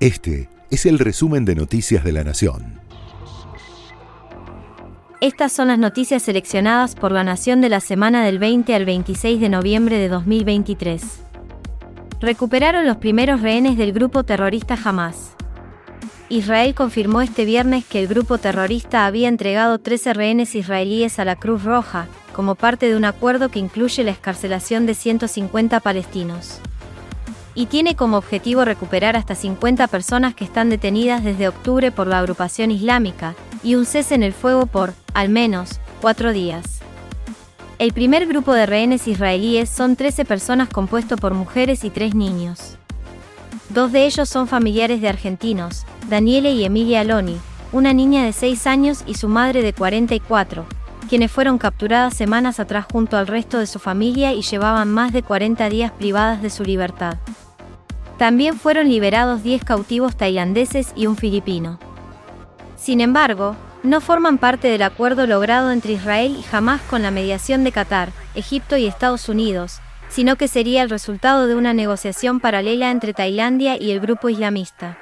Este es el resumen de Noticias de la Nación. Estas son las noticias seleccionadas por la Nación de la semana del 20 al 26 de noviembre de 2023. Recuperaron los primeros rehenes del grupo terrorista Hamas. Israel confirmó este viernes que el grupo terrorista había entregado 13 rehenes israelíes a la Cruz Roja, como parte de un acuerdo que incluye la escarcelación de 150 palestinos. Y tiene como objetivo recuperar hasta 50 personas que están detenidas desde octubre por la agrupación islámica, y un cese en el fuego por, al menos, cuatro días. El primer grupo de rehenes israelíes son 13 personas compuesto por mujeres y tres niños. Dos de ellos son familiares de argentinos, Daniele y Emilia Aloni, una niña de 6 años y su madre de 44, quienes fueron capturadas semanas atrás junto al resto de su familia y llevaban más de 40 días privadas de su libertad. También fueron liberados 10 cautivos tailandeses y un filipino. Sin embargo, no forman parte del acuerdo logrado entre Israel y Hamas con la mediación de Qatar, Egipto y Estados Unidos, sino que sería el resultado de una negociación paralela entre Tailandia y el grupo islamista.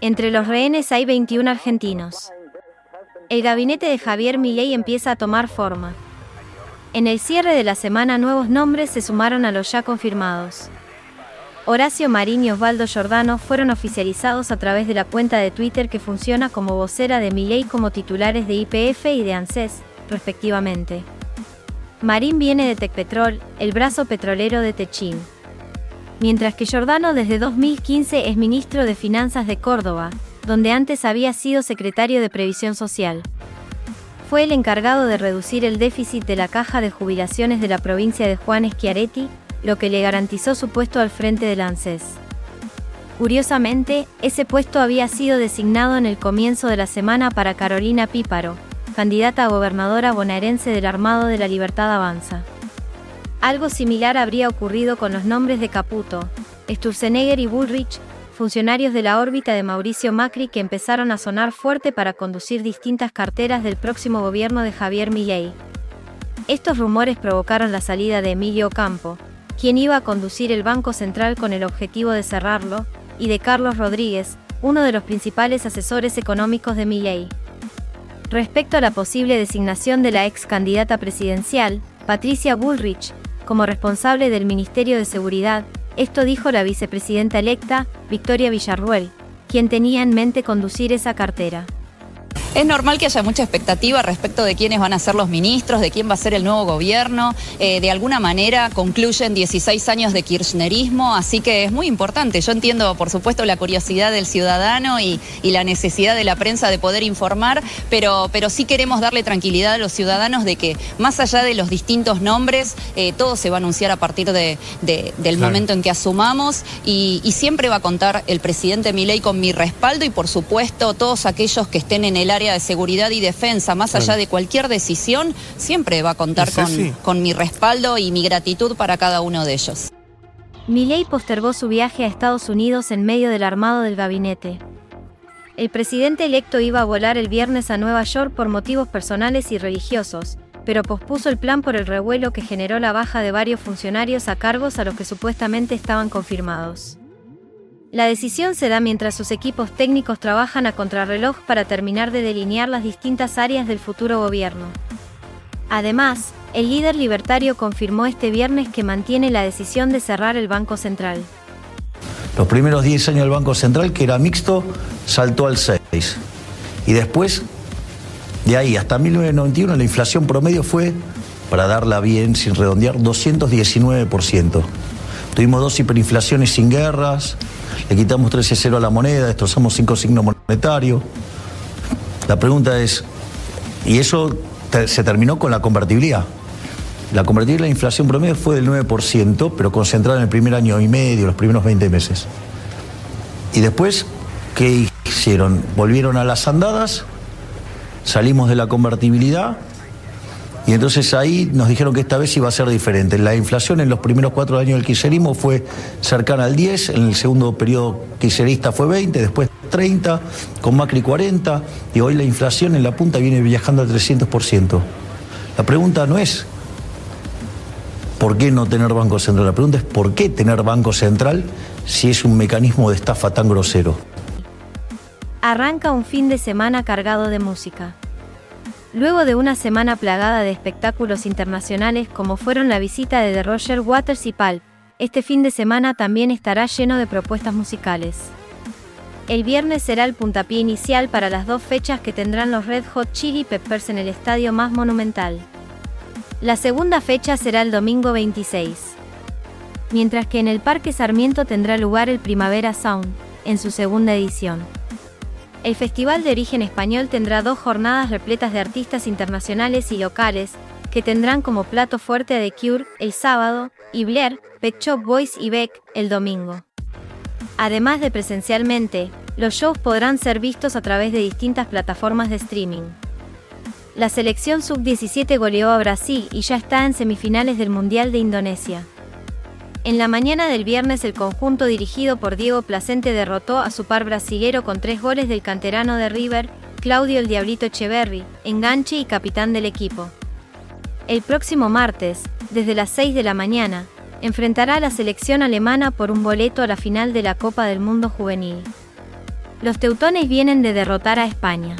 Entre los rehenes hay 21 argentinos. El gabinete de Javier Milei empieza a tomar forma. En el cierre de la semana nuevos nombres se sumaron a los ya confirmados. Horacio Marín y Osvaldo Giordano fueron oficializados a través de la cuenta de Twitter que funciona como vocera de Milei como titulares de IPF y de ANSES, respectivamente. Marín viene de Tecpetrol, el brazo petrolero de Techín. Mientras que Giordano desde 2015 es ministro de Finanzas de Córdoba, donde antes había sido secretario de Previsión Social. Fue el encargado de reducir el déficit de la caja de jubilaciones de la provincia de Juan Schiaretti, lo que le garantizó su puesto al frente del ANSES. Curiosamente, ese puesto había sido designado en el comienzo de la semana para Carolina Píparo, candidata a gobernadora bonaerense del Armado de la Libertad Avanza. Algo similar habría ocurrido con los nombres de Caputo, Sturzenegger y Bullrich, funcionarios de la órbita de Mauricio Macri que empezaron a sonar fuerte para conducir distintas carteras del próximo gobierno de Javier Milei. Estos rumores provocaron la salida de Emilio Campo, quien iba a conducir el Banco Central con el objetivo de cerrarlo, y de Carlos Rodríguez, uno de los principales asesores económicos de Milei. Respecto a la posible designación de la ex candidata presidencial, Patricia Bullrich, como responsable del Ministerio de Seguridad, esto dijo la vicepresidenta electa, Victoria Villarruel, quien tenía en mente conducir esa cartera. Es normal que haya mucha expectativa respecto de quiénes van a ser los ministros, de quién va a ser el nuevo gobierno. Eh, de alguna manera concluyen 16 años de kirchnerismo, así que es muy importante. Yo entiendo, por supuesto, la curiosidad del ciudadano y, la necesidad de la prensa de poder informar, pero, pero sí queremos darle tranquilidad a los ciudadanos de que más allá de los distintos nombres, eh, todo se va a anunciar a partir de, del momento en que asumamos y, y siempre va a contar el presidente Milei con mi respaldo y, por supuesto, todos aquellos que estén en el área de seguridad y defensa, más allá de cualquier decisión, siempre va a contar con, con mi respaldo y mi gratitud para cada uno de ellos. Milei postergó su viaje a Estados Unidos en medio del armado del gabinete. El presidente electo iba a volar el viernes a Nueva York por motivos personales y religiosos, pero pospuso el plan por el revuelo que generó la baja de varios funcionarios a cargos a los que supuestamente estaban confirmados. La decisión se da mientras sus equipos técnicos trabajan a contrarreloj para terminar de delinear las distintas áreas del futuro gobierno. Además, el líder libertario confirmó este viernes que mantiene la decisión de cerrar el Banco Central. Los primeros 10 años del Banco Central, que era mixto, saltó al 6. Y después, de ahí hasta 1991, la inflación promedio fue, para darla bien, sin redondear, 219%. Tuvimos dos hiperinflaciones sin guerras, le quitamos 13-0 a la moneda, destrozamos cinco signos monetarios. La pregunta es, y eso se terminó con la convertibilidad. La convertibilidad de la inflación promedio fue del 9%, pero concentrada en el primer año y medio, los primeros 20 meses. Y después, ¿qué hicieron? Volvieron a las andadas, salimos de la convertibilidad y entonces ahí nos dijeron que esta vez iba a ser diferente. La inflación en los primeros cuatro años del kirchnerismo fue cercana al 10, en el segundo periodo kirchnerista fue 20, después 30, con Macri 40, y hoy la inflación en la punta viene viajando al 300%. La pregunta no es ¿por qué no tener Banco Central? La pregunta es ¿por qué tener Banco Central si es un mecanismo de estafa tan grosero. Arranca un fin de semana cargado de música. Luego de una semana plagada de espectáculos internacionales como fueron la visita de The Roger Waters y Pulp, este fin de semana también estará lleno de propuestas musicales. El viernes será el puntapié inicial para las dos fechas que tendrán los Red Hot Chili Peppers en el estadio más monumental. La segunda fecha será el domingo 26. Mientras que en el Parque Sarmiento tendrá lugar el Primavera Sound, en su segunda edición. El Festival de Origen Español tendrá dos jornadas repletas de artistas internacionales y locales, que tendrán como plato fuerte a The Cure el sábado, y Blair, Pet Shop Boys y Beck el domingo. Además de presencialmente, los shows podrán ser vistos a través de distintas plataformas de streaming. La selección sub-17 goleó a Brasil y ya está en semifinales del Mundial de Indonesia. En la mañana del viernes el conjunto dirigido por Diego Placente derrotó a su par brasilero con tres goles del canterano de River, Claudio el Diablito Echeverri, enganche y capitán del equipo. El próximo martes, desde las 6 de la mañana, enfrentará a la selección alemana por un boleto a la final de la Copa del Mundo Juvenil. Los teutones vienen de derrotar a España.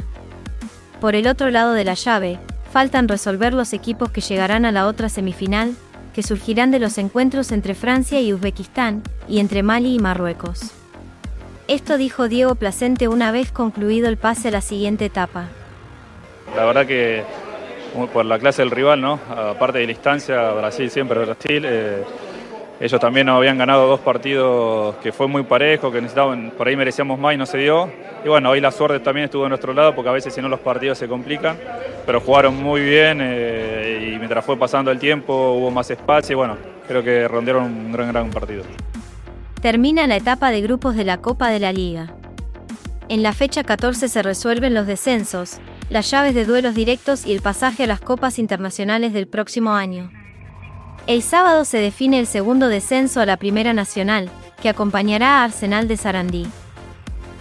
Por el otro lado de la llave, faltan resolver los equipos que llegarán a la otra semifinal, que surgirán de los encuentros entre Francia y Uzbekistán, y entre Mali y Marruecos. Esto dijo Diego Placente una vez concluido el pase a la siguiente etapa. La verdad que por la clase del rival, ¿no? Aparte de la distancia, Brasil siempre Brasil. Eh, ellos también nos habían ganado dos partidos que fue muy parejo, que necesitaban, por ahí merecíamos más y no se dio. Y bueno, hoy la suerte también estuvo a nuestro lado porque a veces si no los partidos se complican, pero jugaron muy bien eh, mientras fue pasando el tiempo hubo más espacio y bueno, creo que rondearon un gran, gran partido. Termina la etapa de grupos de la Copa de la Liga. En la fecha 14 se resuelven los descensos, las llaves de duelos directos y el pasaje a las copas internacionales del próximo año. El sábado se define el segundo descenso a la Primera Nacional, que acompañará a Arsenal de Sarandí.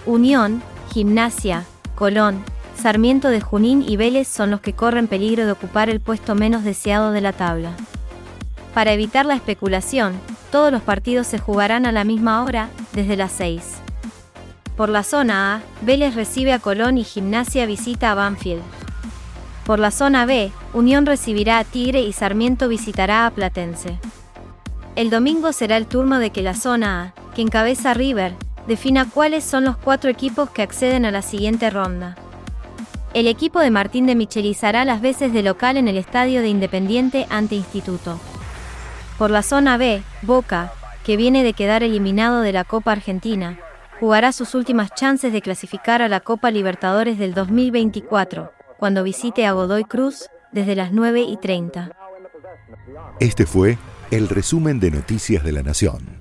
Unión, Gimnasia, Colón, Sarmiento de Junín y Vélez son los que corren peligro de ocupar el puesto menos deseado de la tabla. Para evitar la especulación, todos los partidos se jugarán a la misma hora, desde las 6. Por la zona A, Vélez recibe a Colón y Gimnasia visita a Banfield. Por la zona B, Unión recibirá a Tigre y Sarmiento visitará a Platense. El domingo será el turno de que la zona A, que encabeza River, defina cuáles son los cuatro equipos que acceden a la siguiente ronda. El equipo de Martín de Michelizará las veces de local en el estadio de Independiente ante Instituto. Por la zona B, Boca, que viene de quedar eliminado de la Copa Argentina, jugará sus últimas chances de clasificar a la Copa Libertadores del 2024 cuando visite a Godoy Cruz desde las 9 y 30. Este fue el resumen de Noticias de la Nación.